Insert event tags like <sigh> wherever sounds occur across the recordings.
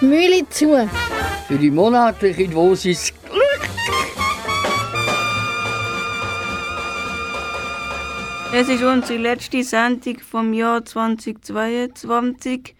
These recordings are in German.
Mühle zu. Für die monatliche Dosis Es ist unsere letzte Sendung vom Jahr 2022.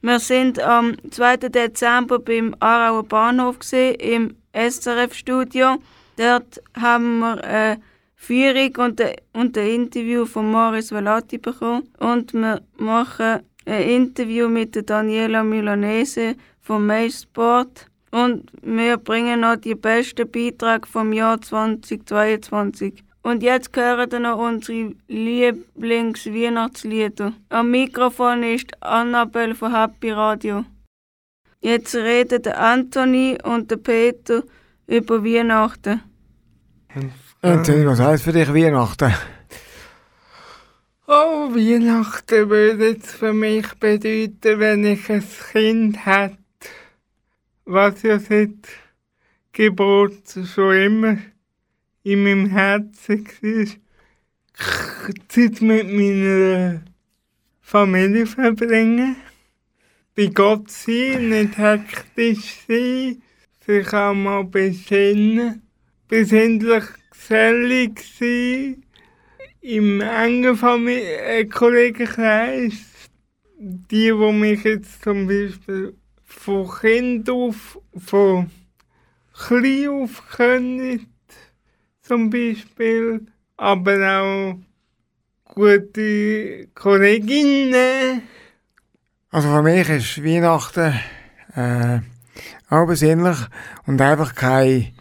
Wir sind am 2. Dezember beim Aarauer Bahnhof gesehen, im SRF-Studio. Dort haben wir eine Führung und ein, Interview von Morris Velati bekommen. Und wir machen ein Interview mit Daniela Milanese vom Mace-Sport. Und wir bringen noch die besten Beiträge vom Jahr 2022. Und jetzt hören wir noch unsere Lieblings-Weihnachtslieder. Am Mikrofon ist Annabelle von Happy Radio. Jetzt reden der Anthony und der Peter über Weihnachten. Anthony, was heisst für dich Weihnachten? Oh, Weihnachten würde jetzt für mich bedeuten, wenn ich ein Kind hätte, was ja seit Geburt schon immer in meinem Herzen war, Zeit mit meiner Familie verbringen, bei Gott sein, nicht hektisch sein, sich auch mal besinnen, besinnlich gesellig sein, im engen Familie Kollegenkreis, die, die mich jetzt zum Beispiel von Kind auf, von klein auf können, zum Beispiel, aber auch gute Kolleginnen. Also für mich ist Weihnachten äh, auch besinnlich und einfach kein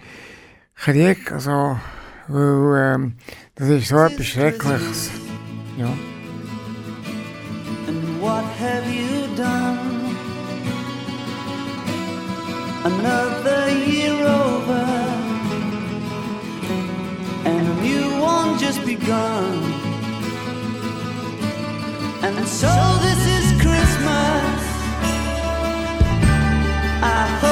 Krieg. Also, weil ähm, das ist so etwas Schreckliches. Ja. And what have you Another year over, and a new one just begun. And so this is Christmas. I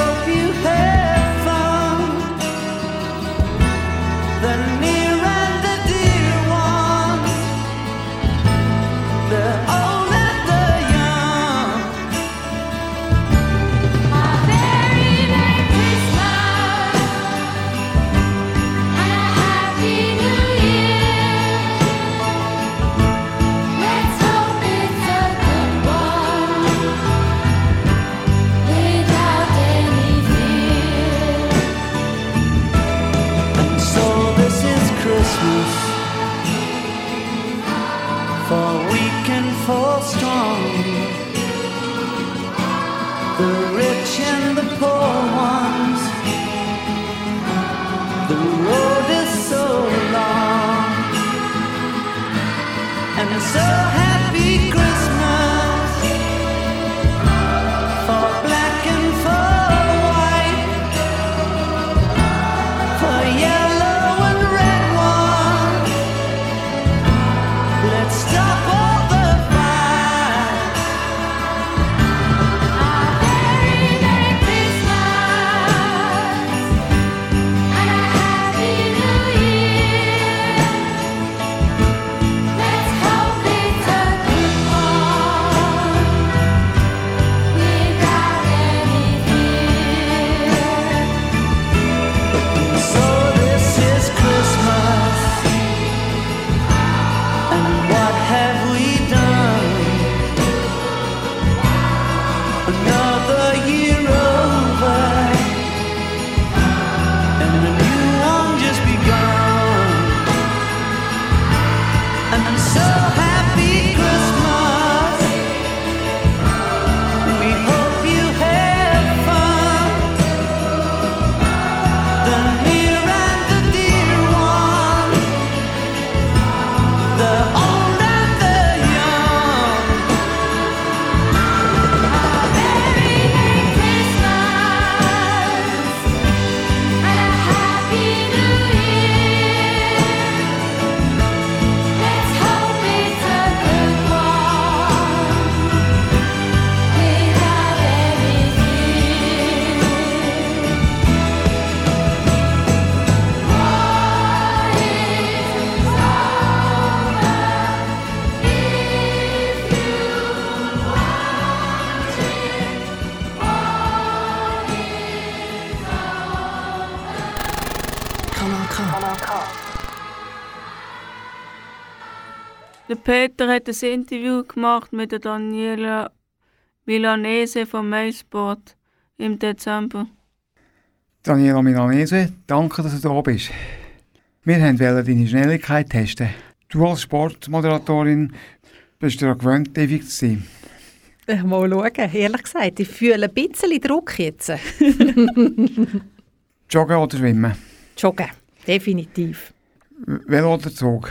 Der Peter hat ein Interview gemacht mit der Daniela Milanese vom MySport im Dezember. Daniela Milanese, danke, dass du da bist. Wir wollten deine Schnelligkeit testen. Du als Sportmoderatorin bist daran gewöhnt, ewig zu sein. Äh, Mal schauen, ehrlich gesagt, ich fühle ein bisschen Druck jetzt. <laughs> Joggen oder schwimmen? Joggen, definitiv. Velo oder Zug?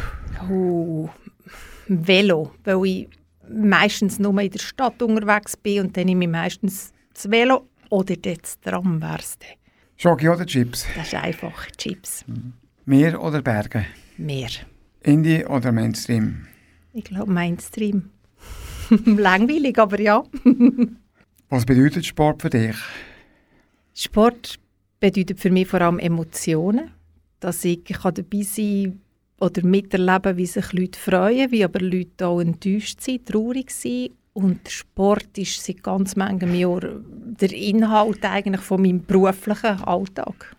Oh, Velo, weil ich meistens nur in der Stadt unterwegs bin und dann nehme ich meistens das Velo oder das Tram wär's dann. Schoki oder Chips? Das ist einfach Chips. Meer oder Berge? Mehr. Indie oder Mainstream? Ich glaube Mainstream. <laughs> Langweilig, aber ja. Was bedeutet Sport für dich? Sport bedeutet für mich vor allem Emotionen. Dass ich kann dabei sein oder miterleben, wie sich Leute freuen, wie aber Leute auch enttäuscht sind, traurig sind. Und Sport ist seit ganz vielen Jahren der Inhalt eigentlich von meinem beruflichen Alltag.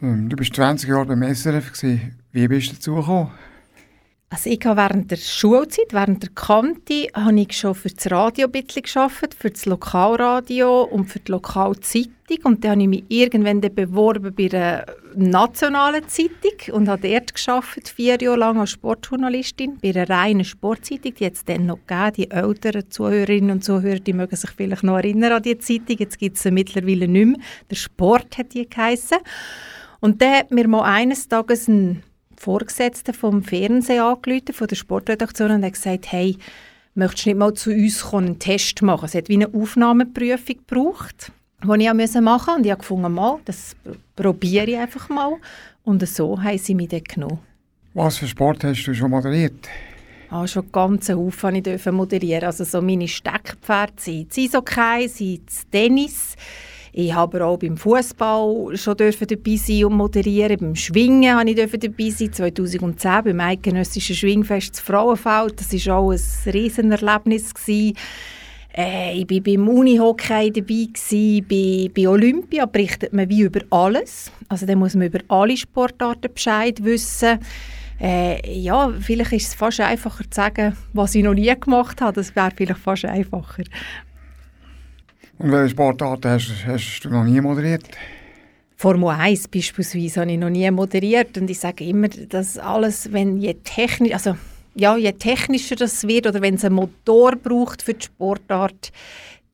Ähm, Du bist 20 Jahre beim SRF. gewesen. Wie bist du dazu gekommen? Also ich habe während der Schulzeit, während der Kante, habe ich schon für das Radio ein bisschen gearbeitet, für das Lokalradio und für die Lokalzeitung. Und dann habe ich mich irgendwann beworben bei einer nationalen Zeitung und habe dort gearbeitet, vier Jahre lang als Sportjournalistin, bei einer reinen Sportzeitung, die jetzt dann noch gegeben. Die älteren Zuhörerinnen und Zuhörer, die mögen sich vielleicht noch erinnern an die Zeitung. Jetzt gibt es sie mittlerweile nicht mehr. Der Sport hat die geheissen. Und dann hat mir mal eines Tages ein Vorgesetzter vom Fernsehen angerufen, von der Sportredaktion, und hat gesagt, hey, möchtest du nicht mal zu uns kommen, einen Test machen? Es hat wie eine Aufnahmeprüfung gebraucht, die ich machen musste. Und ich habe gefunden, mal, das probiere ich einfach mal. Und so haben sie mich dann genommen. Was für Sport hast du schon moderiert? Ah, schon ganz Haufen ich moderieren. Also so meine Steckpferde sind das Eishockey, sind das Tennis. Ich habe auch beim Fußball schon dabei sein und moderieren. Beim Schwingen habe ich dabei sein. 2010 beim eidgenössischen Schwingfest zu Frauenfeld. Das war auch ein Riesenerlebnis. Gewesen. Äh, ich war beim Unihockey dabei, gewesen, bei, bei Olympia berichtet man wie über alles. Also da muss man über alle Sportarten Bescheid wissen. Äh, ja, vielleicht ist es fast einfacher zu sagen, was ich noch nie gemacht habe. Das wäre vielleicht fast einfacher. Und welche Sportarten hast, hast du noch nie moderiert? Formel 1 beispielsweise habe ich noch nie moderiert und ich sage immer, dass alles, wenn je technisch, also ja, je technischer das wird oder wenn es einen Motor braucht für die Sportart,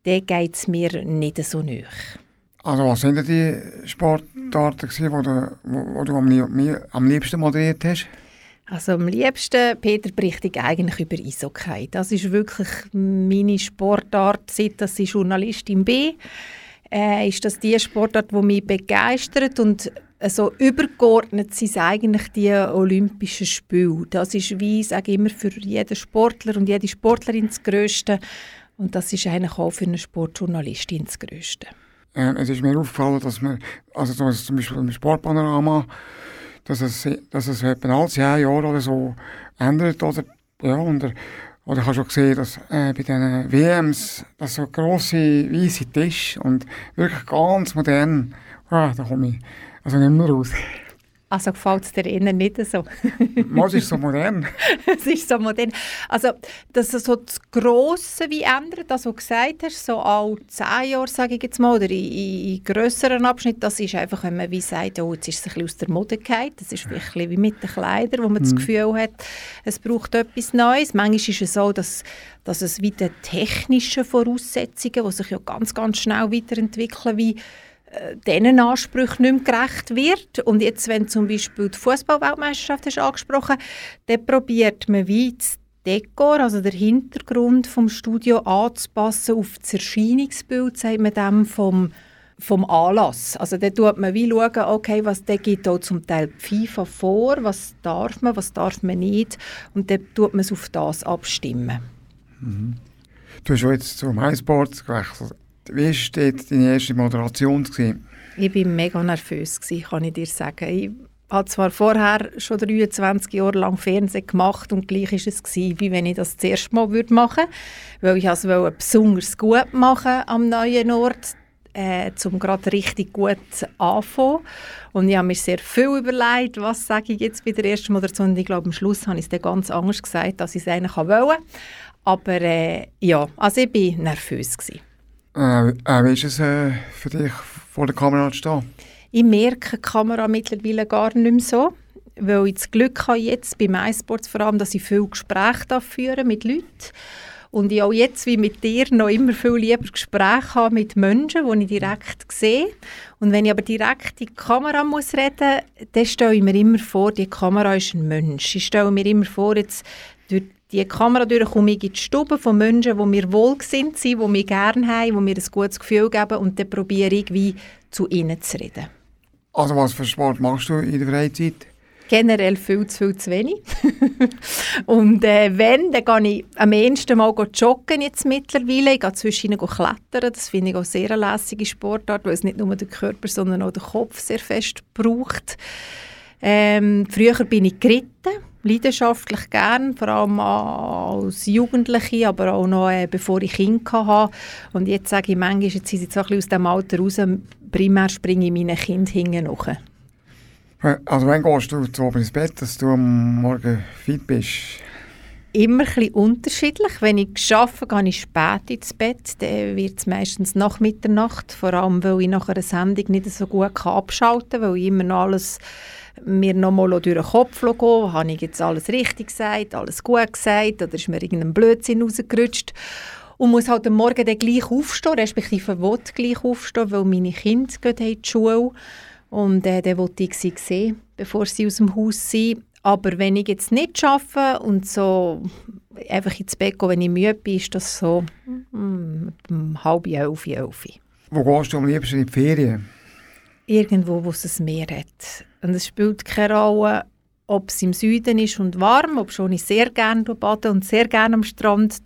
dann geht es mir nicht so nahe. Also was sind denn die Sportarten, wo du, wo du am liebsten moderiert hast? Also am liebsten, Peter, berichte ich eigentlich über Eishockey. Das ist wirklich meine Sportart, seit dass ich Journalistin bin. Äh, ist das die Sportart, die mich begeistert und so übergeordnet sind eigentlich die Olympischen Spiele. Das ist wie, ich sage immer, für jeden Sportler und jede Sportlerin das Größte. Und das ist eigentlich auch für eine Sportjournalistin das Größte. Ähm, es ist mir aufgefallen, dass man, also so, zum Beispiel im Sportpanorama, dass es, dass es etwa alle zehn Jahre oder so ändert. Oder, ja, und, der- oder ich habe schon gesehen, dass äh, bei diesen WMs das so grosse weiße Tisch und wirklich ganz modern, ah, da komme ich also nicht mehr raus. Also gefällt es dir eher nicht so? <laughs> Was ist so modern? <laughs> es ist so modern. Also, dass es so das Grosse wie ändert, das, was du gesagt hast, so alle zehn Jahre, sage ich jetzt mal, oder in, in, in grösseren Abschnitten, das ist einfach, wenn man wie sagt, oh, jetzt ist es ein bisschen aus der Mode gefallen. Das ist bisschen wie mit den Kleidern, wo man das Gefühl hat, es braucht etwas Neues. Manchmal ist es so, dass, dass es wie den technischen Voraussetzungen, die sich ja ganz, ganz schnell weiterentwickeln, wie diesen Ansprüchen nicht mehr gerecht wird. Und jetzt, wenn zum Beispiel die Fußballweltmeisterschaft angesprochen, dann probiert man wie das Dekor, also der Hintergrund vom Studio anzupassen auf das Erscheinungsbild, sagt man dem, vom, vom Anlass. Also da tut man wie schauen, okay, was da gibt auch zum Teil die FIFA vor, was darf man, was darf man nicht und dann tut man es auf das abstimmen. Du hast jetzt zu MySports gewechselt. Wie war deine erste Moderation? Gewesen? Ich war mega nervös, gewesen, kann ich dir sagen. Ich habe zwar vorher schon 23 Jahre lang Fernsehen gemacht und gleich war es, gewesen, wie wenn ich das das erste Mal machen würde. Weil ich es wollte besonders gut machen am neuen Ort. äh, um gerade richtig gut anfangen. Und ich habe mir sehr viel überlegt, was sage ich jetzt bei der ersten Moderation. Und ich glaube, am Schluss habe ich es dann ganz anders gesagt, als ich es eigentlich wollte. Aber äh, ja, also ich war nervös. Gewesen. Äh, äh, wie ist es äh, für dich, vor der Kamera zu stehen? Ich merke die Kamera mittlerweile gar nicht mehr so, weil ich das Glück habe jetzt bei MySports vor allem, dass ich viel Gespräche führen mit Leuten und ich auch jetzt wie mit dir noch immer viel lieber Gespräche habe mit Menschen, die ich direkt sehe. Und wenn ich aber direkt in die Kamera muss reden muss, dann stelle ich mir immer vor, die Kamera ist ein Mensch. Ich stelle mir immer vor, jetzt durch die Kamera durch komme ich in die Stube von Menschen, die mir wohlgesinnt sind, die mich gerne haben, die mir ein gutes Gefühl geben und dann probiere ich wie zu ihnen zu reden. Also was für Sport machst du in der Freizeit? generell viel zu viel zu wenig. <laughs> und äh, wenn, dann gehe ich am ehesten mal joggen jetzt mittlerweile. Ich gehe zwischen klettern. Das finde ich auch sehr eine lässige Sportart, weil es nicht nur den Körper, sondern auch den Kopf sehr fest braucht. Ähm, früher bin ich geritten, leidenschaftlich gern, vor allem als Jugendliche, aber auch noch äh, bevor ich Kinder hatte. Und jetzt sage ich manchmal, jetzt sind sie so ein bisschen aus dem Alter raus, primär springe ich meinen Kind hinten nach. Also wann gehst du zu oben ins Bett, dass du am Morgen fit bist? Immer ein bisschen unterschiedlich. Wenn ich arbeite, gehe ich spät ins Bett. Dann wird es meistens nach Mitternacht. Vor allem, weil ich nach einer Sendung nicht so gut abschalten kann, weil ich immer noch alles mir nochmal durch den Kopf gehen Habe ich jetzt alles richtig gesagt, alles gut gesagt oder ist mir irgendein Blödsinn rausgerutscht? Und muss halt am Morgen dann gleich aufstehen, respektive will gleich aufstehen, weil meine Kinder gehen in die Schule und äh, dann wollte ich sie sehen, bevor sie aus dem Haus sind. Aber wenn ich jetzt nicht arbeite und so einfach ins Bett gehe, wenn ich müde bin, ist das so mm, um halb elf, elf. Wo gehst du am liebsten in die Ferien? Irgendwo, wo es ein Meer hat. Und es spielt keine Rolle, ob es im Süden ist und warm, ob schon ich sehr gerne bade und sehr gerne am Strand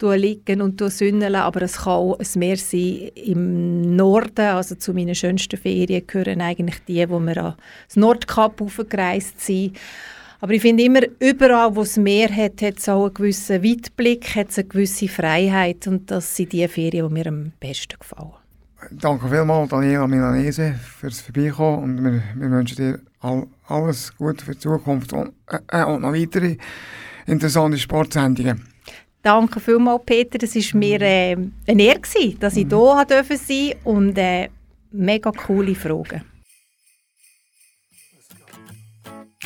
liegen und sünneln, aber es kann auch ein Meer sein im Norden, also zu meinen schönsten Ferien gehören eigentlich die, wo wir an das Nordkap aufgereist sind. Aber ich finde immer, überall, wo es Meer hat, hat es auch einen gewissen Weitblick, hat es eine gewisse Freiheit und das sind die Ferien, die mir am besten gefallen. Danke vielmals, Daniela Milanese, fürs Vorbeikommen und wir, wir wünschen dir all, alles Gute für die Zukunft und, äh, und noch weitere interessante Sportsendungen. Danke vielmals, Peter. Es war mir äh, eine Ehre, dass ich mhm. hier sein durfte und äh, mega coole Fragen.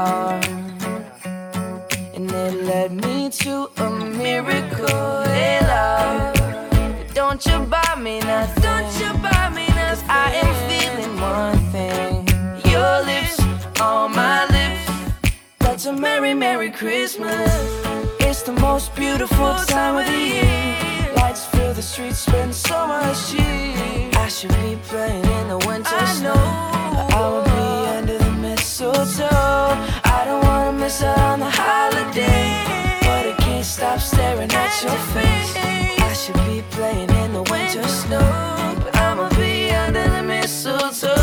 Heart. And it led me to a miracle. Hey, love, don't you buy me nothing? Don't you buy me nothing? I am feeling one thing. Your lips on my lips. That's a merry, merry Christmas. It's the most beautiful time of the year. Lights fill the streets, spend so much cheer I should be playing in the winter I snow. But I will be mistletoe. I don't wanna miss out on the holiday, but I can't stop staring at your face. I should be playing in the winter snow, but I'ma be under the mistletoe.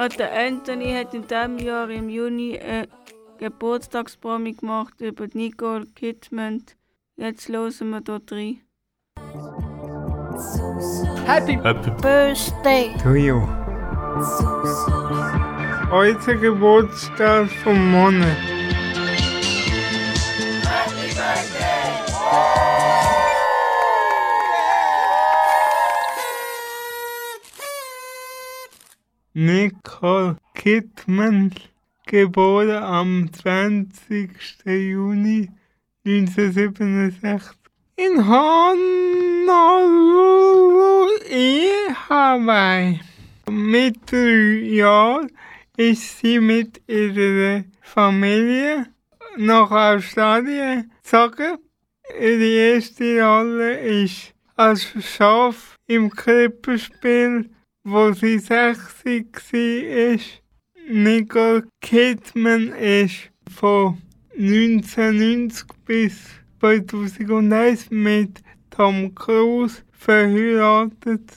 Ja, der Anthony hat in diesem Jahr im Juni eine Geburtstagspromi gemacht über Nicole Kidman. Jetzt hören wir dort rein. Happy Birthday. To you. Heute Geburtstag vom Monat. Nicole Kidman, geboren am 20. Juni 1967 in Honolulu, Hawaii. Mit drei Jahren ist sie mit ihrer Familie nach Australien gezogen. Ihre erste Rolle ist als Schaf im Krippenspiel, wo sie 60 war. Nicole Kidman ist von 1990 bis 2001 mit Tom Cruise verheiratet.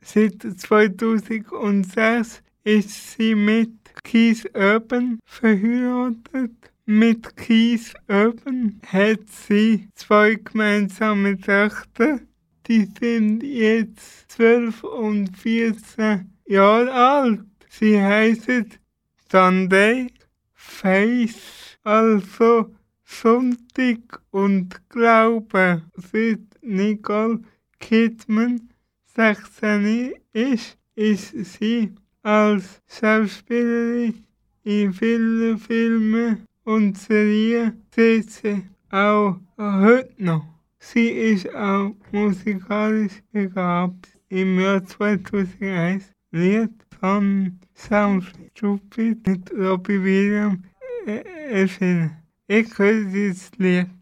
Seit 2006 ist sie mit Keith Urban verheiratet. Mit Keith Urban hat sie zwei gemeinsame Töchter. Die sind jetzt 12 und 14 Jahre alt. Sie heißen Sunday, Faith, also Sonntag und Glaube. Seit Nicole Kidman 16 ist, ist sie als Schauspielerin in vielen Filmen und Serien tätig, auch heute noch. Sie ist auch musikalisch begabt. Im Jahr 2001 Lied von Sound Stupid mit Robbie Williams äh, erschienen. Ich höre dieses Lied.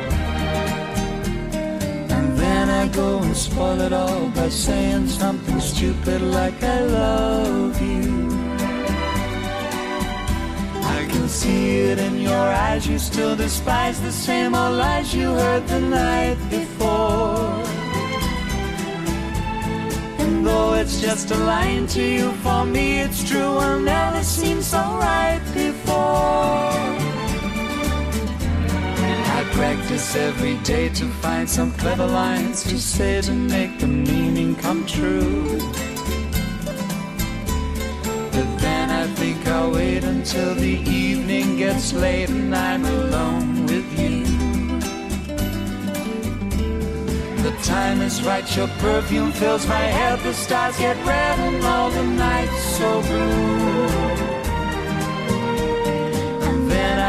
And I go and spoil it all by saying something stupid like I love you. I can see it in your eyes, you still despise the same old lies you heard the night before. And though it's just a line to you, for me it's true, will never seem so right before. Practice every day to find some clever lines to say to make the meaning come true. But then I think I'll wait until the evening gets late and I'm alone with you. The time is right, your perfume fills my head, the stars get red and all the nights so blue.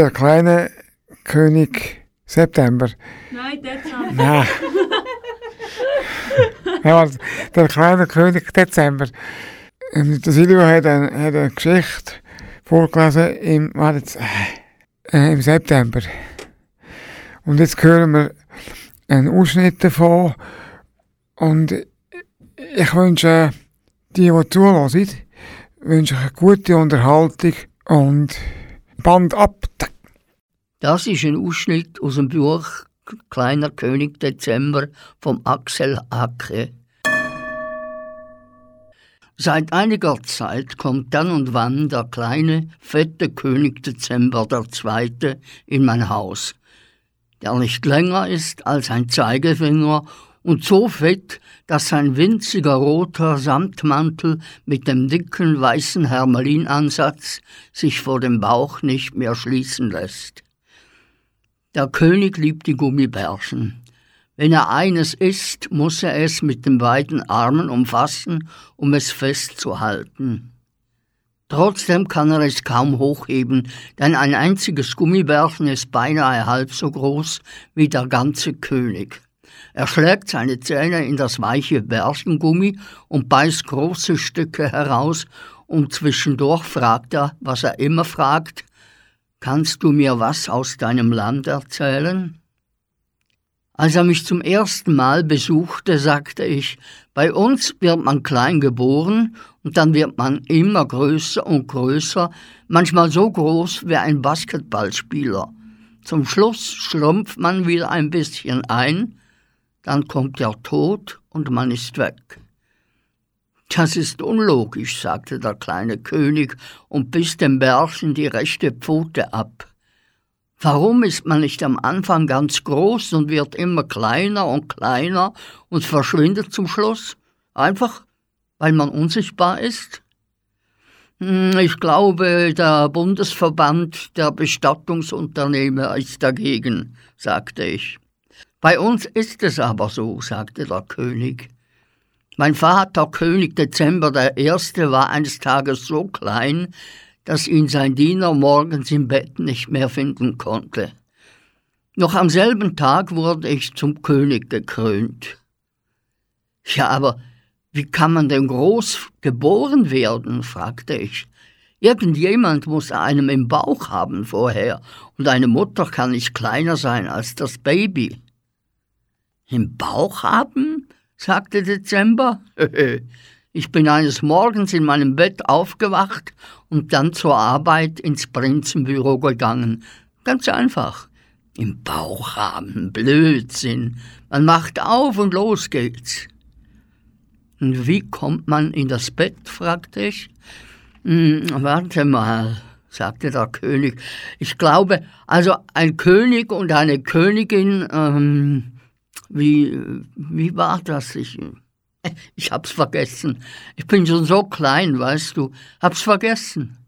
Der kleine König September. Nein, Dezember. Nein. ja, der kleine König Dezember. Ähm, Der Silvio hat eine, hat eine Geschichte vorgelesen im, jetzt, äh, im September. Und jetzt hören wir einen Ausschnitt davon. Und ich wünsche die, die zuhören, wünsche ich eine gute Unterhaltung und Band ab. Das ist ein Ausschnitt aus dem Buch Kleiner König Dezember vom Axel Hacke. Seit einiger Zeit kommt dann und wann der kleine, fette König Dezember II. in mein Haus, der nicht länger ist als ein Zeigefinger und so fett, dass sein winziger roter Samtmantel mit dem dicken weißen Hermelinansatz sich vor dem Bauch nicht mehr schließen lässt. Der König liebt die Gummibärchen. Wenn er eines isst, muss er es mit den beiden Armen umfassen, um es festzuhalten. Trotzdem kann er es kaum hochheben, denn ein einziges Gummibärchen ist beinahe halb so groß wie der ganze König. Er schlägt seine Zähne in das weiche Bärchengummi und beißt große Stücke heraus, und zwischendurch fragt er, was er immer fragt, Kannst du mir was aus deinem Land erzählen? Als er mich zum ersten Mal besuchte, sagte ich, bei uns wird man klein geboren und dann wird man immer größer und größer, manchmal so groß wie ein Basketballspieler. Zum Schluss schrumpft man wieder ein bisschen ein, dann kommt der Tod und man ist weg. Das ist unlogisch, sagte der kleine König und biss dem Bärchen die rechte Pfote ab. Warum ist man nicht am Anfang ganz groß und wird immer kleiner und kleiner und verschwindet zum Schluss? Einfach, weil man unsichtbar ist? Hm, Ich glaube, der Bundesverband der Bestattungsunternehmer ist dagegen, sagte ich. Bei uns ist es aber so, sagte der König. Mein Vater, König Dezember der Erste, war eines Tages so klein, dass ihn sein Diener morgens im Bett nicht mehr finden konnte. Noch am selben Tag wurde ich zum König gekrönt. Ja, aber wie kann man denn groß geboren werden? fragte ich. Irgendjemand muss einem im Bauch haben vorher, und eine Mutter kann nicht kleiner sein als das Baby. Im Bauch haben? sagte Dezember. <laughs> Ich bin eines Morgens in meinem Bett aufgewacht und dann zur Arbeit ins Prinzenbüro gegangen. Ganz einfach. Im Bauch haben, Blödsinn. Man macht auf und los geht's. Und wie kommt man in das Bett? fragte ich. Hm, warte mal, sagte der König. Ich glaube, also ein König und eine Königin, ähm, wie, wie war das? Ich, ich hab's vergessen. Ich bin schon so klein, weißt du. Hab's vergessen.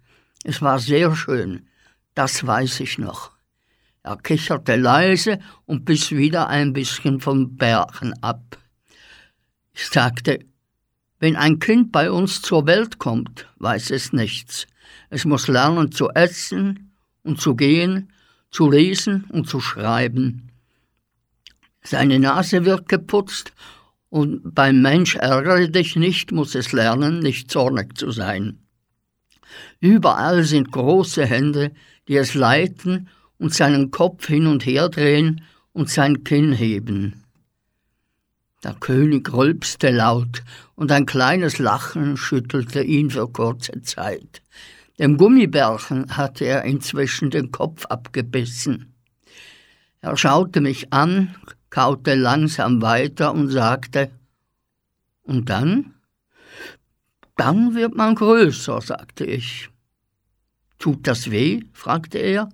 Es war sehr schön. Das weiß ich noch. Er kicherte leise und biss wieder ein bisschen vom Bärchen ab. Ich sagte, wenn ein Kind bei uns zur Welt kommt, weiß es nichts. Es muss lernen zu essen und zu gehen, zu lesen und zu schreiben. Seine Nase wird geputzt und beim Mensch ärgere dich nicht, muss es lernen, nicht zornig zu sein. Überall sind große Hände, die es leiten und seinen Kopf hin und her drehen und sein Kinn heben. Der König rülpste laut, und ein kleines Lachen schüttelte ihn für kurze Zeit. Dem Gummibärchen hatte er inzwischen den Kopf abgebissen. Er schaute mich an, kaute langsam weiter und sagte, und dann? Dann wird man größer, sagte ich. Tut das weh? fragte er.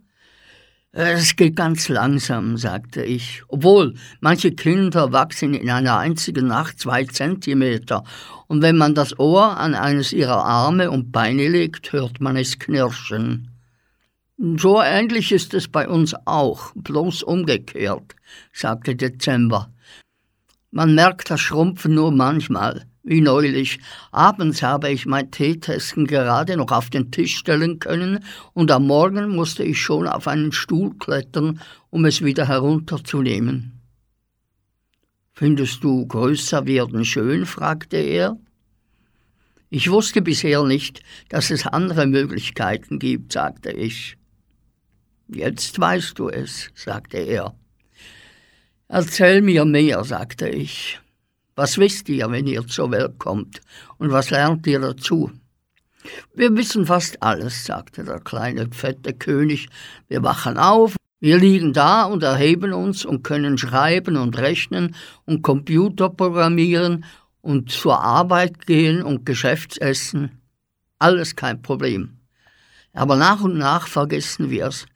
Es geht ganz langsam, sagte ich. Obwohl, manche Kinder wachsen in einer einzigen Nacht zwei Zentimeter, und wenn man das Ohr an eines ihrer Arme und Beine legt, hört man es knirschen. So ähnlich ist es bei uns auch, bloß umgekehrt, sagte Dezember. Man merkt das Schrumpfen nur manchmal, wie neulich. Abends habe ich mein Teetesten gerade noch auf den Tisch stellen können und am Morgen musste ich schon auf einen Stuhl klettern, um es wieder herunterzunehmen. Findest du größer werden schön? fragte er. Ich wusste bisher nicht, dass es andere Möglichkeiten gibt, sagte ich. Jetzt weißt du es, sagte er. Erzähl mir mehr, sagte ich. Was wisst ihr, wenn ihr zur Welt kommt? Und was lernt ihr dazu? Wir wissen fast alles, sagte der kleine fette König. Wir wachen auf, wir liegen da und erheben uns und können schreiben und rechnen und Computer programmieren und zur Arbeit gehen und Geschäftsessen. Alles kein Problem. Aber nach und nach vergessen wir's.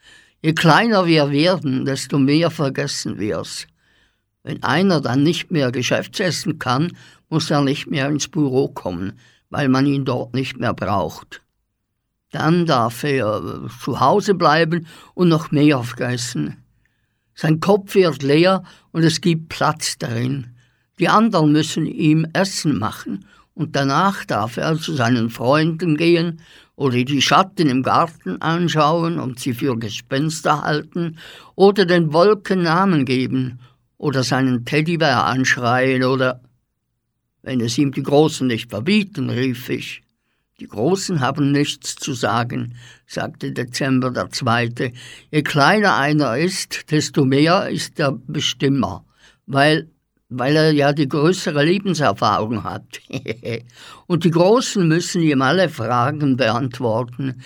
Je kleiner wir werden, desto mehr vergessen wir's. Wenn einer dann nicht mehr Geschäftsessen kann, muss er nicht mehr ins Büro kommen, weil man ihn dort nicht mehr braucht. Dann darf er zu Hause bleiben und noch mehr vergessen. Sein Kopf wird leer und es gibt Platz darin. Die anderen müssen ihm Essen machen und danach darf er zu seinen Freunden gehen oder die Schatten im Garten anschauen und sie für Gespenster halten oder den Wolken Namen geben oder seinen Teddybär anschreien oder wenn es ihm die Großen nicht verbieten, rief ich. Die Großen haben nichts zu sagen, sagte Dezember der Zweite. Je kleiner einer ist, desto mehr ist er Bestimmer, weil weil er ja die größere Lebenserfahrung hat. <laughs> und die Großen müssen ihm alle Fragen beantworten.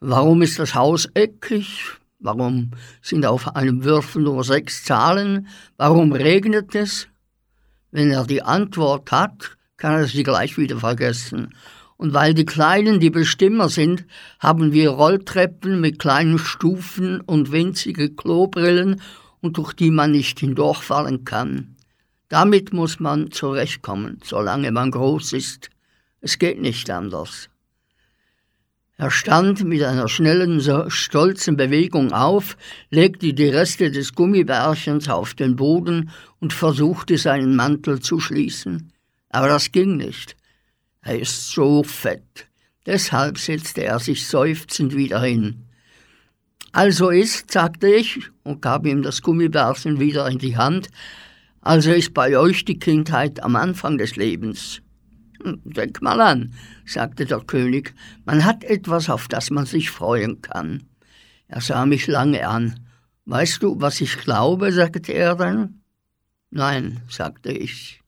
Warum ist das Haus eckig? Warum sind auf einem Würfel nur sechs Zahlen? Warum regnet es? Wenn er die Antwort hat, kann er sie gleich wieder vergessen. Und weil die Kleinen die Bestimmer sind, haben wir Rolltreppen mit kleinen Stufen und winzige Klobrillen und durch die man nicht hindurchfallen kann. Damit muss man zurechtkommen, solange man groß ist. Es geht nicht anders. Er stand mit einer schnellen, stolzen Bewegung auf, legte die Reste des Gummibärchens auf den Boden und versuchte seinen Mantel zu schließen. Aber das ging nicht. Er ist so fett. Deshalb setzte er sich seufzend wieder hin. Also ist, sagte ich und gab ihm das Gummibärchen wieder in die Hand, also ist bei euch die Kindheit am Anfang des Lebens. Hm, denk mal an, sagte der König, man hat etwas, auf das man sich freuen kann. Er sah mich lange an. Weißt du, was ich glaube? sagte er dann. Nein, sagte ich.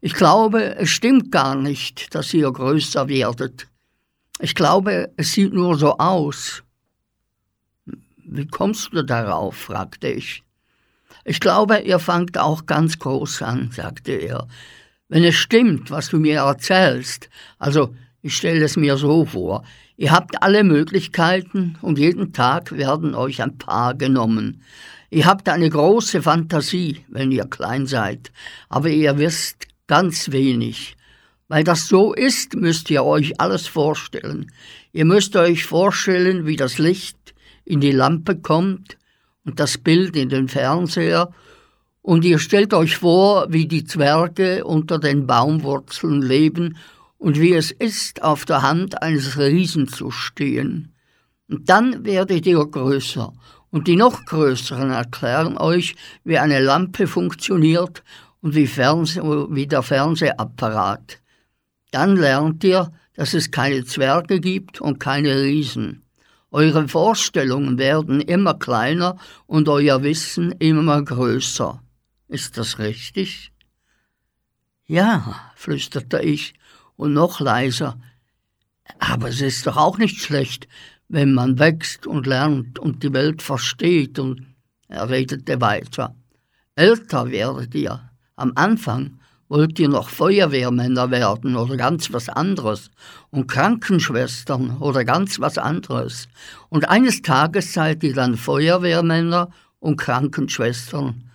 Ich glaube, es stimmt gar nicht, dass ihr größer werdet. Ich glaube, es sieht nur so aus. Wie kommst du darauf? fragte ich. Ich glaube, ihr fangt auch ganz groß an, sagte er. Wenn es stimmt, was du mir erzählst, also ich stelle es mir so vor, ihr habt alle Möglichkeiten und jeden Tag werden euch ein paar genommen. Ihr habt eine große Fantasie, wenn ihr klein seid, aber ihr wisst ganz wenig. Weil das so ist, müsst ihr euch alles vorstellen. Ihr müsst euch vorstellen, wie das Licht in die Lampe kommt und das Bild in den Fernseher und ihr stellt euch vor, wie die Zwerge unter den Baumwurzeln leben und wie es ist, auf der Hand eines Riesen zu stehen. Und dann werdet ihr größer und die noch größeren erklären euch, wie eine Lampe funktioniert und wie, Fernseh wie der Fernsehapparat. Dann lernt ihr, dass es keine Zwerge gibt und keine Riesen. Eure Vorstellungen werden immer kleiner und euer Wissen immer größer. Ist das richtig? Ja, flüsterte ich und noch leiser. Aber es ist doch auch nicht schlecht, wenn man wächst und lernt und die Welt versteht und er redete weiter. Älter werdet ihr. Am Anfang Wollt ihr noch Feuerwehrmänner werden oder ganz was anderes? Und Krankenschwestern oder ganz was anderes? Und eines Tages seid ihr dann Feuerwehrmänner und Krankenschwestern.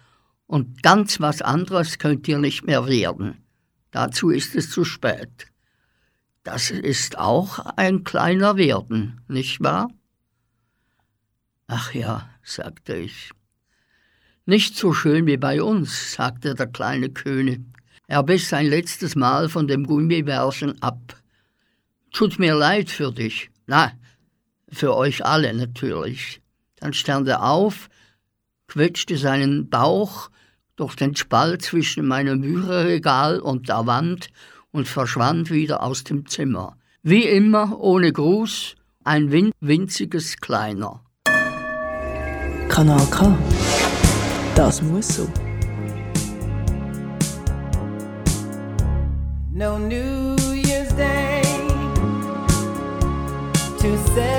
Und ganz was anderes könnt ihr nicht mehr werden. Dazu ist es zu spät. Das ist auch ein kleiner Werden, nicht wahr? Ach ja, sagte ich. Nicht so schön wie bei uns, sagte der kleine König. Er biss ein letztes Mal von dem Gummibärchen ab. Tut mir leid für dich. Na, für euch alle natürlich. Dann stand er auf, quetschte seinen Bauch, durch den Spalt zwischen meinem Bücherregal und der Wand und verschwand wieder aus dem Zimmer. Wie immer, ohne Gruß, ein win winziges Kleiner. Kanal K. Das muss so. No New Year's Day to celebrate.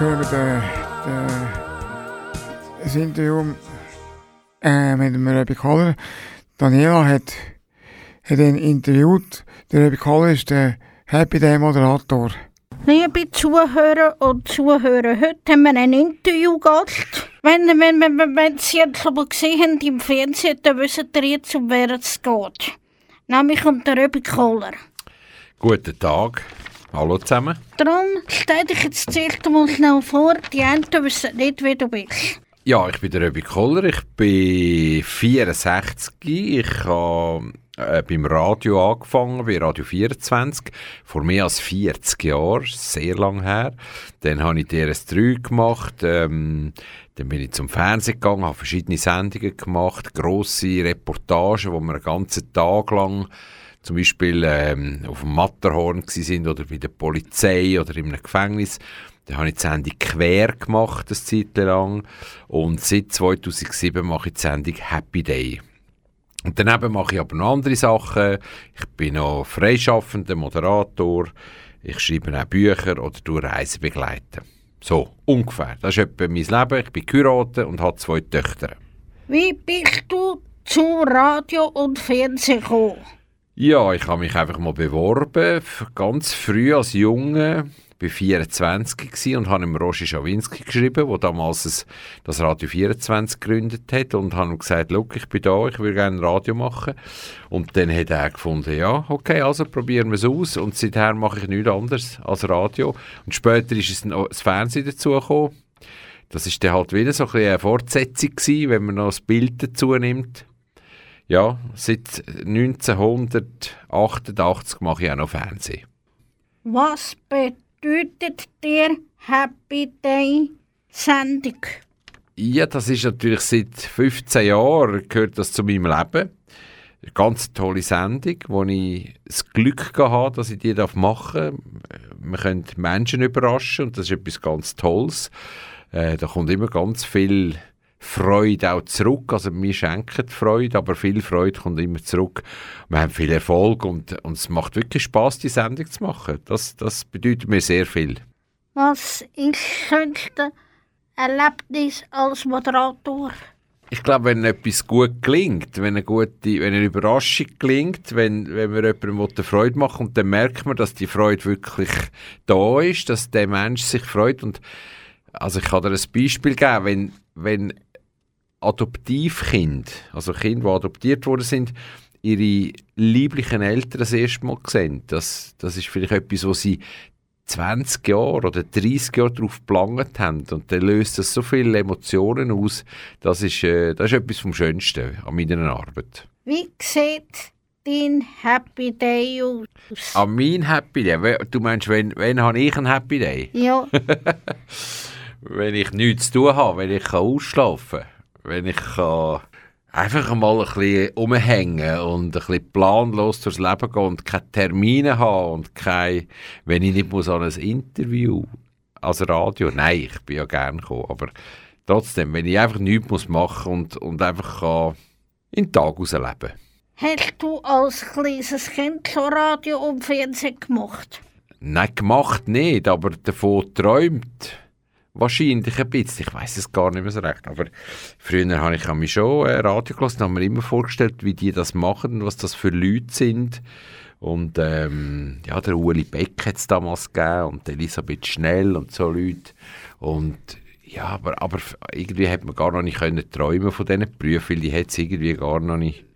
wir den, den, das Interview äh, mit dem Rebbe Koller. Daniela hat, hat ihn interviewt. Der Rebbe Koller ist der Happy Day Moderator. Liebe Zuhörer und Zuhörer, heute haben wir einen Interviewgast. Wenn, wenn, wenn, wenn, wenn Sie jetzt aber gesehen haben im Fernsehen, dann wissen Sie jetzt, um wer es geht. Nämlich um den Röbi Kohler. Guten Tag. Hallo zusammen. Darum stell dich jetzt zuerst einmal schnell vor, die einen wissen nicht, wer du bist. Ja, ich bin der Röbi Koller, ich bin 64. Ich habe äh, beim Radio angefangen, bei Radio 24, vor mehr als 40 Jahren, sehr lang her. Dann habe ich DRS3 gemacht, ähm, dann bin ich zum Fernsehen gegangen, habe verschiedene Sendungen gemacht, grosse Reportagen, wo wir einen ganzen Tag lang zum Beispiel ähm, auf dem Matterhorn sind oder bei der Polizei oder in einem Gefängnis. Da habe ich die Sendung quer gemacht, eine Zeit lang. Und seit 2007 mache ich die Sendung Happy Day. Und daneben mache ich aber noch andere Sachen. Ich bin noch freischaffender Moderator. Ich schreibe auch Bücher oder durch Reisen begleiten. So, ungefähr. Das ist etwa mein Leben. Ich bin geheiratet und habe zwei Töchter. Wie bist du zu Radio und Fernsehen gekommen? Ja, ich habe mich einfach mal beworben, ganz früh als Junge. War 24 gewesen und habe ihm Roger Schawinski geschrieben, der damals das, Radio 24 gegründet hat und habe ihm gesagt, «Look, ich bin da, ich will gerne Radio machen. Und dann hat er gefunden, ja, okay, also probieren wir es aus. Und seither mache ich nichts anderes als Radio. Und später ist es das Fernsehen dazugekommen. Das ist dann halt wieder so ein eine Fortsetzung gewesen, wenn man noch das Bild dazu nimmt. Ja, seit 1988 mache ich auch noch Fernsehen. Was bedeutet dir Happy Day Sendung? Ja, das ist natürlich seit 15 Jahren gehört das zu meinem Leben. Eine ganz tolle Sendung, wo ich das Glück gehabt habe, dass ich die darf machen darf. Wir können Menschen überraschen und das ist etwas ganz Tolles. Äh, da kommt immer ganz viel Freude auch zurück. Also wir schenken Freude, aber viel Freude kommt immer zurück. Wir haben viel Erfolg und, und es macht wirklich Spaß, die Sendung zu machen. Das, das bedeutet mir sehr viel. Was ist das schönste Erlebnis als Moderator? Ich glaube, wenn etwas gut gelingt, wenn eine, gute, wenn eine Überraschung gelingt, wenn, wenn wir jemandem eine Freude machen und dann merkt man, dass die Freude wirklich da ist, dass der Mensch sich freut. Und, also ich kann dir ein Beispiel geben, wenn, wenn Adoptivkinder, also Kinder, die adoptiert worden sind, ihre lieblichen Eltern das erste Mal sehen, das, das ist vielleicht etwas, wo sie 20 Jahre oder 30 Jahre darauf geplant haben und dann löst das so viele Emotionen aus. Das ist, äh, das ist etwas vom Schönsten an meiner Arbeit. Wie sieht dein Happy Day aus? An mein Happy Day? Du meinst, wenn, wenn habe ich einen Happy Day? Ja, <laughs> wenn ich nichts zu tun habe, wenn ich ausschlafen kann, wenn ich kann einfach mal ein bisschen umhängen und ein bisschen planlos durchs Leben gehen und keine Termine haben und kein, wenn ich nicht muss an ein Interview als Radio, nein, ich bin ja gern gekommen, aber trotzdem, wenn ich einfach nichts muss machen und, und einfach kann in den Tag rausleben. hast du als kleines Kind schon Radio und Fernsehen gemacht? Nein, gemacht nicht, aber davon träumt wahrscheinlich ein bisschen. Ich weiß es gar nicht mehr so recht. Aber früher habe ich mich schon äh, Radio gelassen, habe mir immer vorgestellt, wie die das machen und was das für Leute sind. Und ähm, ja, der Ueli Beck hat es damals gegeben und Elisabeth Schnell und so Leute. Und ja, aber, aber irgendwie hat man gar noch nicht träumen von diesen Berufen, weil die hat es irgendwie gar noch nicht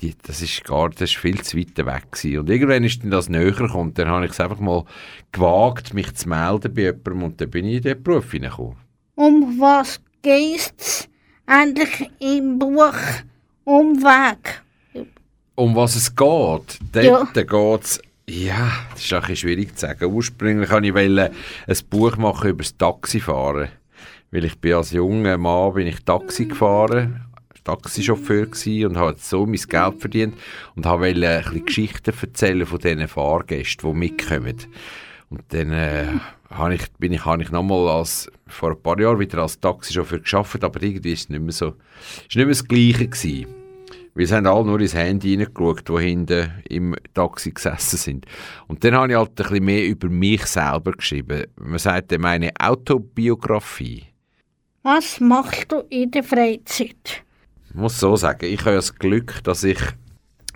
die, das ist gar, das ist viel zu weit weg gewesen. Und irgendwann ist dann das näher gekommen. Dann habe ich es einfach mal gewagt, mich zu melden bei jemandem und dann bin ich in diesen Beruf hineingekommen. Um was geht's eigentlich im Buch Umweg? Um was es geht, dort Ja. geht es, ja, das ist ein bisschen schwierig zu sagen. Ursprünglich wollte ich ein Buch machen über das Taxifahren. Weil ich bin als junger Mann bin ich Taxi gefahren, Taxichauffeur und habe so mein Geld verdient und habe ein bisschen Geschichten erzählen von diesen Fahrgästen, die mitkommen. Und dann äh, habe ich, bin ich, habe ich nochmal als, vor ein paar Jahren wieder als Taxichauffeur geschafft, aber irgendwie ist es nicht mehr so, ist nicht mehr das Gleiche gewesen. Wir haben alle nur ins Handy reingeschaut, die hinten im Taxi gesessen sind. Und dann habe ich halt ein bisschen mehr über mich selber geschrieben. Man sagt dem eine Autobiografie. Was machst du in der Freizeit? Muss so sagen, ich habe das Glück, dass ich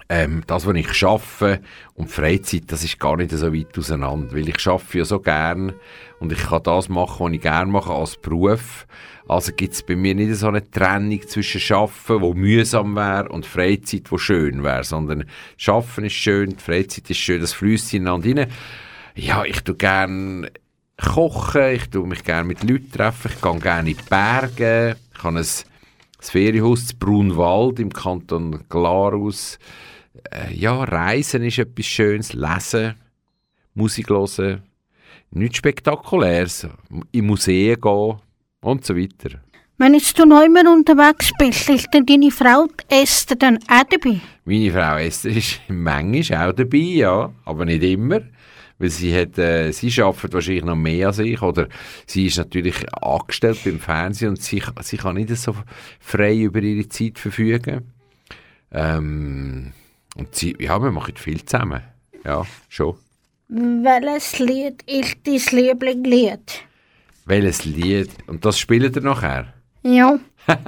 ähm, das, was ich schaffe und Freizeit, das ist gar nicht so weit auseinander, weil ich schaffe ja so gern und ich kann das machen, was ich gerne mache als Beruf. Also gibt es bei mir nicht so eine Trennung zwischen Schaffen, wo mühsam wäre, und Freizeit, wo schön wäre, sondern Schaffen ist schön, die Freizeit ist schön, das fließt ineinander rein. Ja, ich tue gerne kochen, ich tue mich gerne mit Leuten treffen, ich gehe gerne in die Berge, Ich habe ein, ein Ferienhaus zu Brunwald im Kanton Glarus. Äh, ja, Reisen ist etwas Schönes, Lesen, Musik hören, nichts Spektakuläres, in Museen gehen und so weiter. Wenn jetzt du neu mehr unterwegs bist, ist dann deine Frau Esther dann auch dabei? Meine Frau Esther ist <laughs> manchmal auch dabei, ja, aber nicht immer. Weil sie, hat, äh, sie arbeitet wahrscheinlich noch mehr als ich. Oder sie ist natürlich angestellt beim Fernsehen und sie, sie kann nicht so frei über ihre Zeit verfügen. Ähm, und sie, ja, wir machen viel zusammen. Ja, schon. Welches Lied ist dein Lieblingslied? Welches Lied? Und das spielt ihr nachher? Ja. <laughs>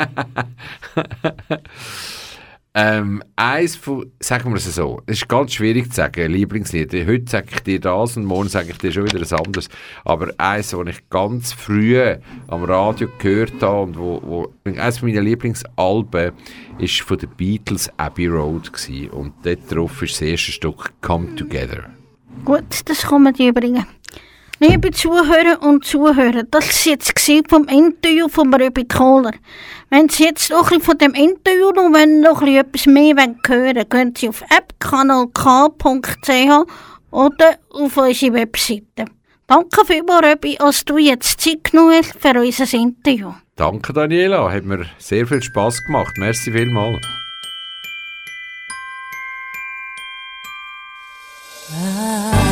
Ähm, eins von, sagen wir es so, es ist ganz schwierig zu sagen, Lieblingslied. Heute sage ich dir das und morgen sage ich dir schon wieder etwas anderes. Aber eins, das ich ganz früh am Radio gehört habe und wo, wo eines meiner Lieblingsalben ist von den Beatles Abbey Road gewesen. und dort drauf ist das erste Stück Come Together. Gut, das kann man dir bringen. Liebe Zuhörer und Zuhörer, das war jetzt vom Interview von Röbi Kohler. Wenn Sie jetzt noch ein von dem Interview noch, wenn noch ein etwas mehr wollen hören gehen Sie auf appkanalk.ch oder auf unsere Webseite. Danke vielmals, Röbi, dass du jetzt Zeit genommen hast für unser Interview. Danke Daniela, hat mir sehr viel Spass gemacht. Merci vielmals. don't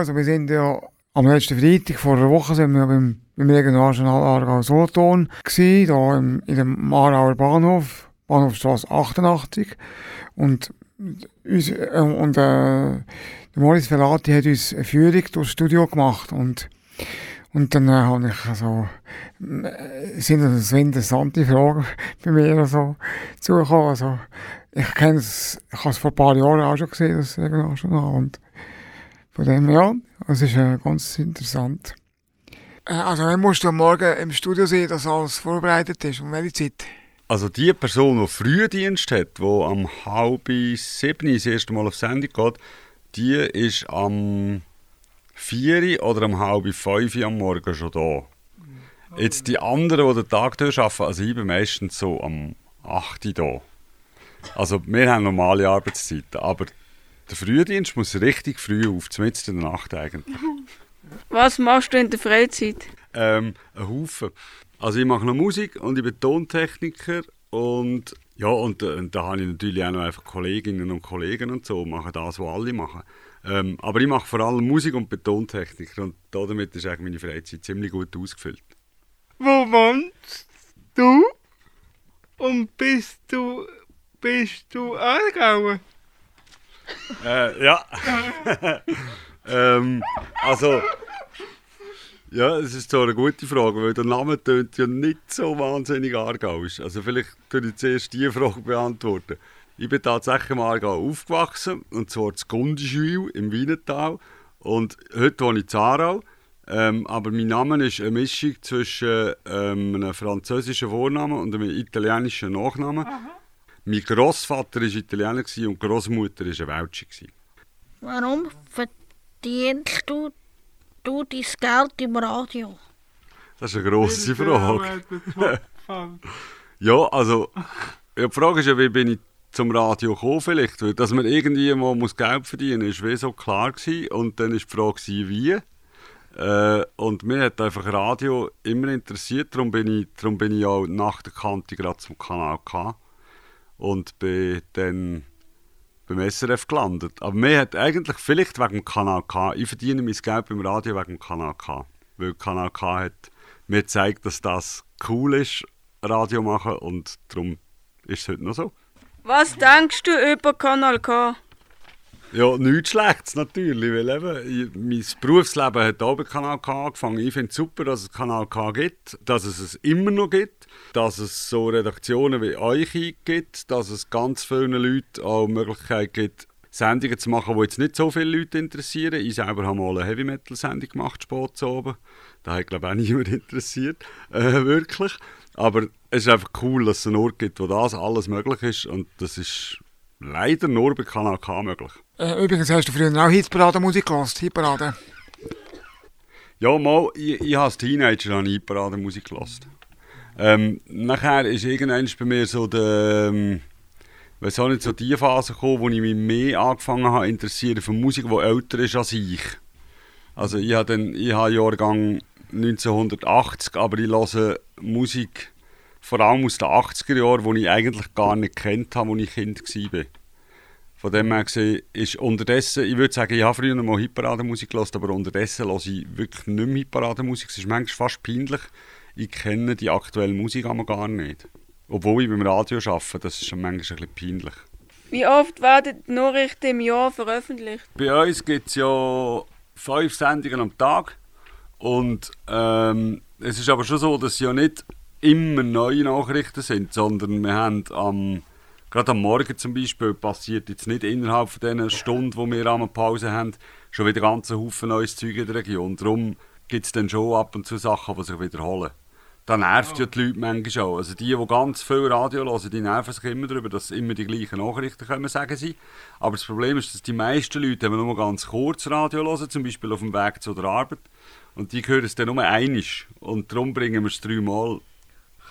Also, wir sind ja am letzten Freitag vor einer Woche sind wir beim, beim Regionaljournal Aargau Solothurn da im, in dem Aargauer Bahnhof, Bahnhofstrasse 88. Und, uns, äh, und äh, der Moritz Velati hat uns eine Führung durchs Studio gemacht und und dann äh, habe ich also, sind also so interessante Fragen <laughs> bei mir also, zugekommen. Also, ich kenne es, ich habe es vor ein paar Jahren auch schon gesehen, das Regionaljournal. Und von dem her, es ist äh, ganz interessant. Äh, also, wann musst du am Morgen im Studio sehen, dass alles vorbereitet ist? Um welche Zeit? Also die Person, die Frühdienst hat, die am halb sieben das erste Mal auf Sendung geht, die ist am vier oder um halb fünf am Morgen schon da. Jetzt die anderen, die den Tag durcharbeiten, also ich bin meistens so am 8 da. Also wir haben normale Arbeitszeiten, aber der Frühdienst muss richtig früh auf, zumindest in der Nacht eigentlich. <laughs> Was machst du in der Freizeit? Ähm, ein Haufen. Also ich mache noch Musik und ich bin Tontechniker und ja, und, äh, und da habe ich natürlich auch noch einfach Kolleginnen und Kollegen und so, machen das, was alle machen. Ähm, aber ich mache vor allem Musik und Betontechniker und damit ist eigentlich meine Freizeit ziemlich gut ausgefüllt. Wo wohnst du? Und bist du, bist du Aargauer? Äh, ja. <laughs> ähm, also, ja, es ist so eine gute Frage, weil der Name tönt ja nicht so wahnsinnig aargauisch. Also vielleicht würde ich zuerst diese Frage beantworten. Ich bin tatsächlich im Aargau aufgewachsen, und zwar in Gundischwil im Wienertal. Und heute wohne ich in Aarau. Ähm, aber mein Name ist eine Mischung zwischen ähm, einem französischen Vornamen und einem italienischen Nachnamen. Mein Großvater war Italiener und Großmutter war eine gewesen. Warum verdienst du, du dein Geld im Radio? Das ist eine grosse Frage. <laughs> ja, also, ja, die Frage ist ja, wie bin ich zum Radio gekommen vielleicht? Weil, dass man irgendwie mal muss Geld verdienen muss, ist wie so klar gewesen. Und dann war die Frage, wie. Äh, und mir hat einfach Radio immer interessiert, darum bin ich, darum bin ich auch nach der Kante gerade zum Kanal K und bin dann beim SRF gelandet. Aber mir hat eigentlich vielleicht wegen dem Kanal K, ich verdiene mein Geld beim Radio wegen dem Kanal K, weil Kanal K hat mir gezeigt, dass das cool ist, Radio machen und darum ist es heute noch so. Was denkst du über Kanal K? Ja, nichts Schlechtes natürlich, weil eben, mein Berufsleben hat auch bei Kanal K angefangen. Ich finde es super, dass es Kanal K gibt, dass es es immer noch gibt, dass es so Redaktionen wie euch gibt, dass es ganz vielen Leuten auch die Möglichkeit gibt, Sendungen zu machen, die jetzt nicht so viele Leute interessieren. Ich selber habe mal eine Heavy-Metal-Sendung gemacht, zu oben. Da hat, glaube ich, auch niemand <laughs> interessiert, äh, wirklich. Aber es ist einfach cool, dass es einen Ort gibt, wo das alles möglich ist und das ist leider nur bei Kanal K möglich. Äh, übrigens hast du früher auch Hitparade-Musik gehört, Hitparade. Ja, mal, ich, ich als Teenager habe Hitparade-Musik gehört. Ähm, nachher ist irgendwann bei mir so der, ähm, weiß auch nicht, so die Phase gekommen, wo ich mich mehr angefangen habe interessieren für Musik, die älter ist als ich. Also ich habe, dann, ich habe Jahrgang 1980, aber ich höre Musik vor allem aus den 80er Jahren, die ich eigentlich gar nicht kennt habe, als ich Kind war. Von dem her gesehen ist unterdessen, ich würde sagen, ich habe früher mal Hitparadenmusik gehört, aber unterdessen höre ich wirklich nicht mehr Hitparadenmusik. Es ist manchmal fast peinlich. Ich kenne die aktuelle Musik aber gar nicht. Obwohl ich beim Radio arbeite, das ist schon manchmal ein bisschen peinlich. Wie oft werden die Nachrichten im Jahr veröffentlicht? Bei uns gibt es ja fünf Sendungen am Tag. Und ähm, es ist aber schon so, dass ja nicht immer neue Nachrichten sind, sondern wir haben am, gerade am Morgen zum Beispiel, passiert jetzt nicht innerhalb von diesen Stunden, wo wir eine Pause haben, schon wieder ganz Haufen neues Zeug in der Region. Darum gibt es dann schon ab und zu Sachen, die sich wiederholen. Da nervt ja die Leute manchmal auch. Also die, die ganz viel Radio hören, die nerven sich immer darüber, dass immer die gleichen Nachrichten kommen, sagen sie. Aber das Problem ist, dass die meisten Leute haben nur ganz kurz Radio hören, zum Beispiel auf dem Weg zu der Arbeit. Und die hören es dann nur einig. Und darum bringen wir es dreimal.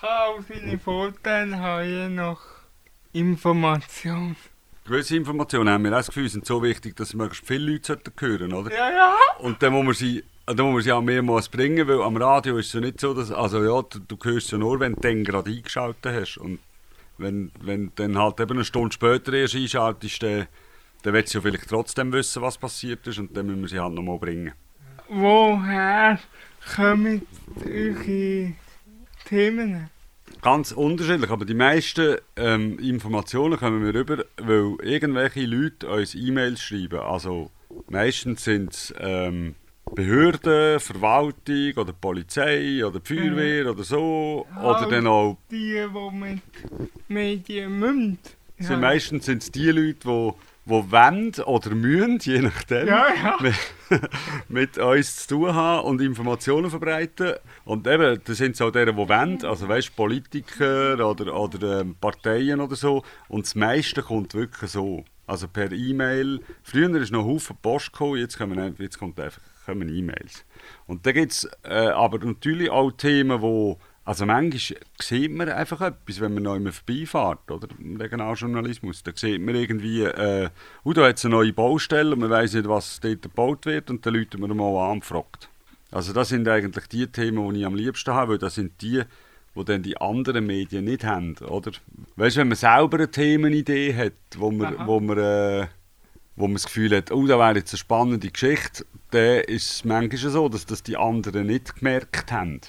Kann auch seine Vorteile haben, je nach Information. Gewisse Informationen haben wir auch das Gefühl, sind so wichtig, dass möglichst viele Leute hören sollten, oder? Ja, ja. Und dann muss man sie, dann muss man sie auch mehrmals bringen, weil am Radio ist es ja nicht so, dass, also ja, du, du hörst ja nur, wenn du dann gerade eingeschaltet hast. Und wenn, wenn du dann halt eben eine Stunde später erst einschaltest, dann, dann willst du ja vielleicht trotzdem wissen, was passiert ist und dann müssen wir sie halt nochmal bringen. Woher kommen eure Themen? Ganz unterschiedlich, aber die meisten ähm, Informationen kommen wir rüber, weil irgendwelche Leute uns E-Mails schreiben. Also meistens sind es ähm, Behörden, Verwaltung oder Polizei oder die Feuerwehr oder so. Oder dann auch Die, die mit Medien müssen. sind meistens sind es die Leute, die die wollen oder müssen, je nachdem, Ja, ja. Mit, <laughs> mit uns zu tun haben und Informationen verbreiten. Und eben, das sind so die, die wollen, also weißt, Politiker oder, oder ähm, Parteien oder so. Und das meiste kommt wirklich so. Also per E-Mail. Früher ist noch Haufen Post gekommen, jetzt, kommen, einfach- jetzt kommt einfach, kommen E-Mails. Und da gibt es äh, aber natürlich auch Themen, wo also manchmal sieht man einfach etwas, wenn man noch immer vorbeifährt, oder? Im Regionaljournalismus. Da sieht man irgendwie, äh, oh, da hat es eine neue Baustelle und man weiß nicht, was dort gebaut wird und dann läutet man mal an und fragt. Also das sind eigentlich die Themen, die ich am liebsten habe, weil das sind die, die dann die anderen Medien nicht haben, oder? Weißt du, wenn man selber eine Themenidee hat, wo man, Aha. wo man, äh, wo man das Gefühl hat, oh, da wäre jetzt eine spannende Geschichte, dann ist es manchmal so, dass das die anderen nicht gemerkt haben.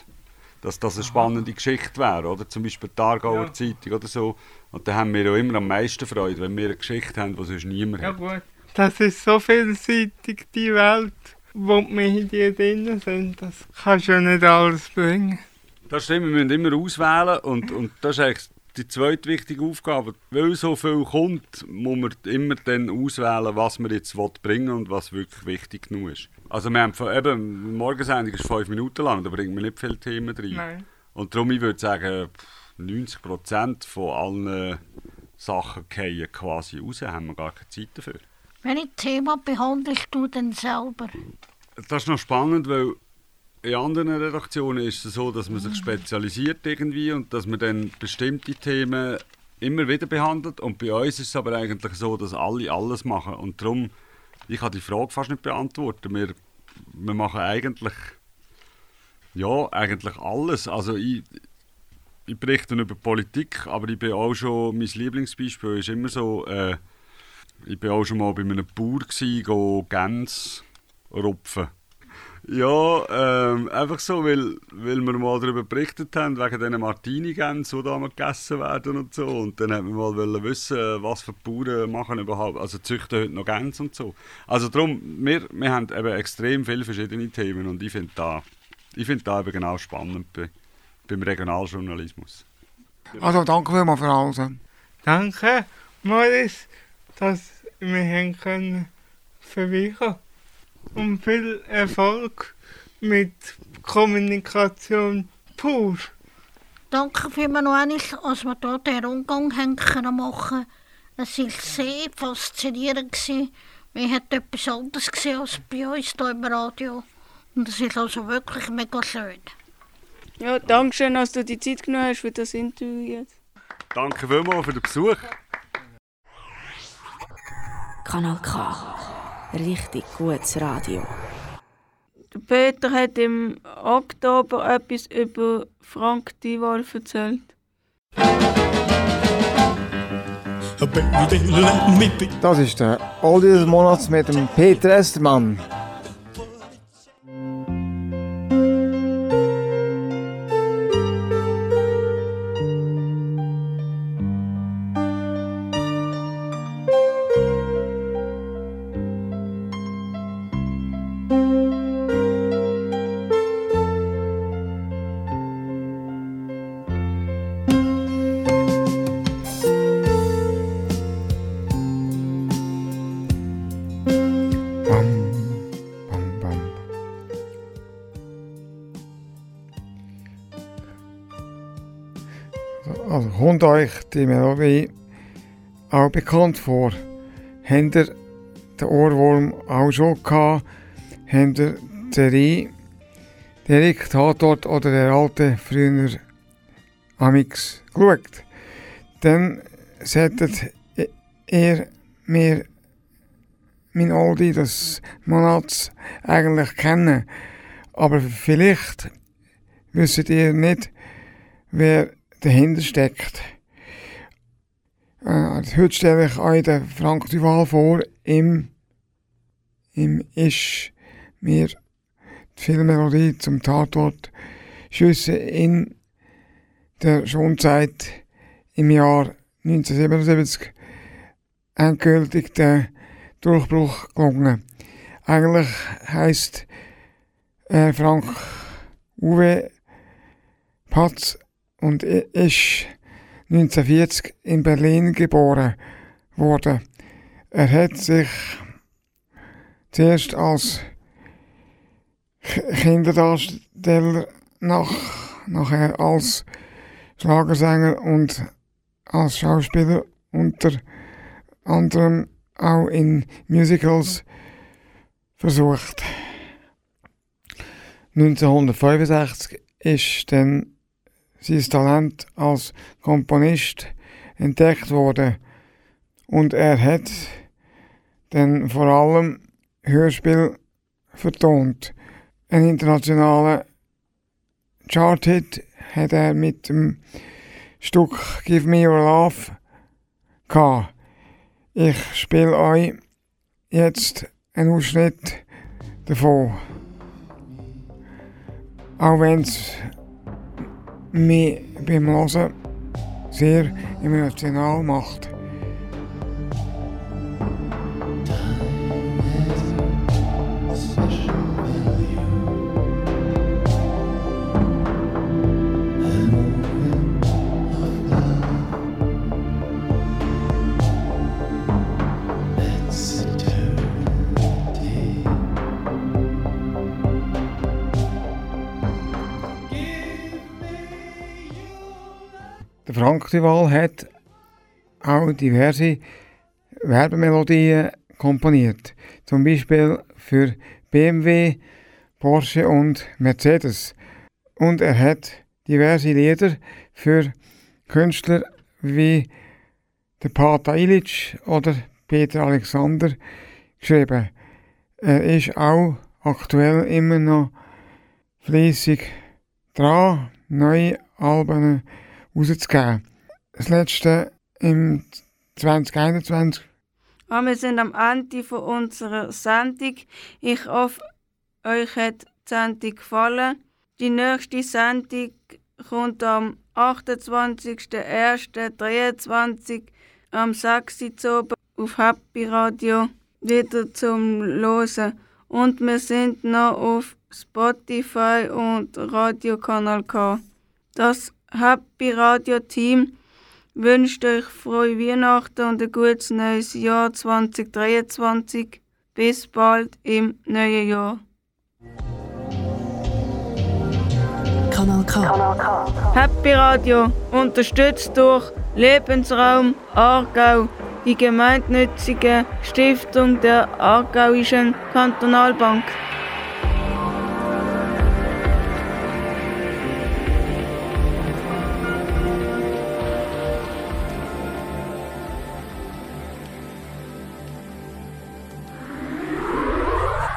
Dass das eine spannende Geschichte wäre, oder? Zum Beispiel die Aargauer Ja. Zeitung oder so. Und da haben wir ja immer am meisten Freude, wenn wir eine Geschichte haben, die sonst niemand Ja hat. gut, das ist so vielseitig, die Welt, wo die Medien drin sind. Das kannst du ja nicht alles bringen. Das stimmt, wir müssen immer auswählen und, und das ist eigentlich die zweite wichtige Aufgabe. Weil so viel kommt, muss man immer dann auswählen, was man jetzt will bringen und was wirklich wichtig genug ist. Also wir haben von- eben, die Morgensendung ist fünf Minuten lang, da bringt man nicht viele Themen rein. Nein. Und darum, ich würde sagen, pff, 90% von allen Sachen fallen quasi raus, haben wir gar keine Zeit dafür. Welches Thema behandelst du denn selber? Das ist noch spannend, weil in anderen Redaktionen ist es so, dass man sich spezialisiert irgendwie und dass man dann bestimmte Themen immer wieder behandelt. Und bei uns ist es aber eigentlich so, dass alle alles machen. Und darum, ich kann die Frage fast nicht beantworten. Wir, wir machen eigentlich, ja, eigentlich alles. Also ich, ich berichte über Politik, aber ich bin auch schon, mein Lieblingsbeispiel ist immer so, äh, ich bin auch schon mal bei einem Bauer gsi, go Gänse rupfen. Ja, ähm, einfach so, weil, weil wir mal darüber berichtet haben, wegen diesen Martini-Gänsen, die da mal gegessen werden und so. Und dann wollten wir mal wollen wissen, was für Bauern machen überhaupt, also züchten heute noch Gänse und so. Also darum, wir, wir haben eben extrem viele verschiedene Themen und ich finde da, ich finde da eben genau spannend bei, beim Regionaljournalismus. Also danke vielmals für alles. Danke, Moritz, dass wir haben können verweichen und viel Erfolg mit Kommunikation pur. Danke vielmals noch einmal, dass wir hier den Rundgang haben können machen Es war sehr faszinierend. Wir haben etwas anderes gesehen als bei uns hier im Radio. Und es ist also wirklich mega schön. Ja, danke schön, dass du die Zeit genommen hast für das Interview jetzt. Danke vielmals für den Besuch. Kanal K. Richtig gutes Radio. Der Peter hat im Oktober etwas über Frank Dival erzählt. Das ist der Oldie des Monats mit dem Peter Estermann. Euch die Melodie auch bekannt vor? Habt ihr den Ohrwurm auch schon gehabt? Habt ihr Serie Derek Tatort oder der alte früher Amix geschaut? Dann solltet ihr mir mein Oldie des Monats eigentlich kennen. Aber vielleicht wisst ihr nicht, wer dahinter steckt. Äh, heute stelle ich euch den Frank Duval vor im, im Isch mir die Filmmelodie zum Tatort Schüsse in der Schonzeit im Jahr 1977 endgültig der Durchbruch gelungen. Eigentlich heißt äh, Frank Uwe Patz und i- ist 1940 in Berlin geboren worden. Er hat sich zuerst als Kinderdarsteller, nach, nachher als Schlagersänger und als Schauspieler unter anderem auch in Musicals versucht. 1965 ist dann sein Talent als Komponist entdeckt worden und er hat dann vor allem Hörspiel vertont. Ein internationaler Chart-Hit hat er mit dem Stück Give Me Your Love gehabt. Ich spiele euch jetzt einen Ausschnitt davon. Auch wenn es mich beim Hören sehr emotional macht. Der Frank Duval hat auch diverse Werbemelodien komponiert. Zum Beispiel für BMW, Porsche und Mercedes. Und er hat diverse Lieder für Künstler wie der Pata Illich oder Peter Alexander geschrieben. Er ist auch aktuell immer noch fleissig dran, neue Alben rauszugeben. Das letzte im 2021 Ah, wir sind am Ende von unserer Sendung. Ich hoffe, euch hat die Sendung gefallen. Die nächste Sendung kommt am 28.01.23 am 6. Uhr oben auf Happy Radio wieder zum Losen. Und wir sind noch auf Spotify und Radiokanal K. Das Happy Radio Team wünscht euch frohe Weihnachten und ein gutes neues Jahr 2023. Bis bald im neuen Jahr. Kanal K. Happy Radio, unterstützt durch Lebensraum Aargau, die gemeinnützige Stiftung der Aargauischen Kantonalbank.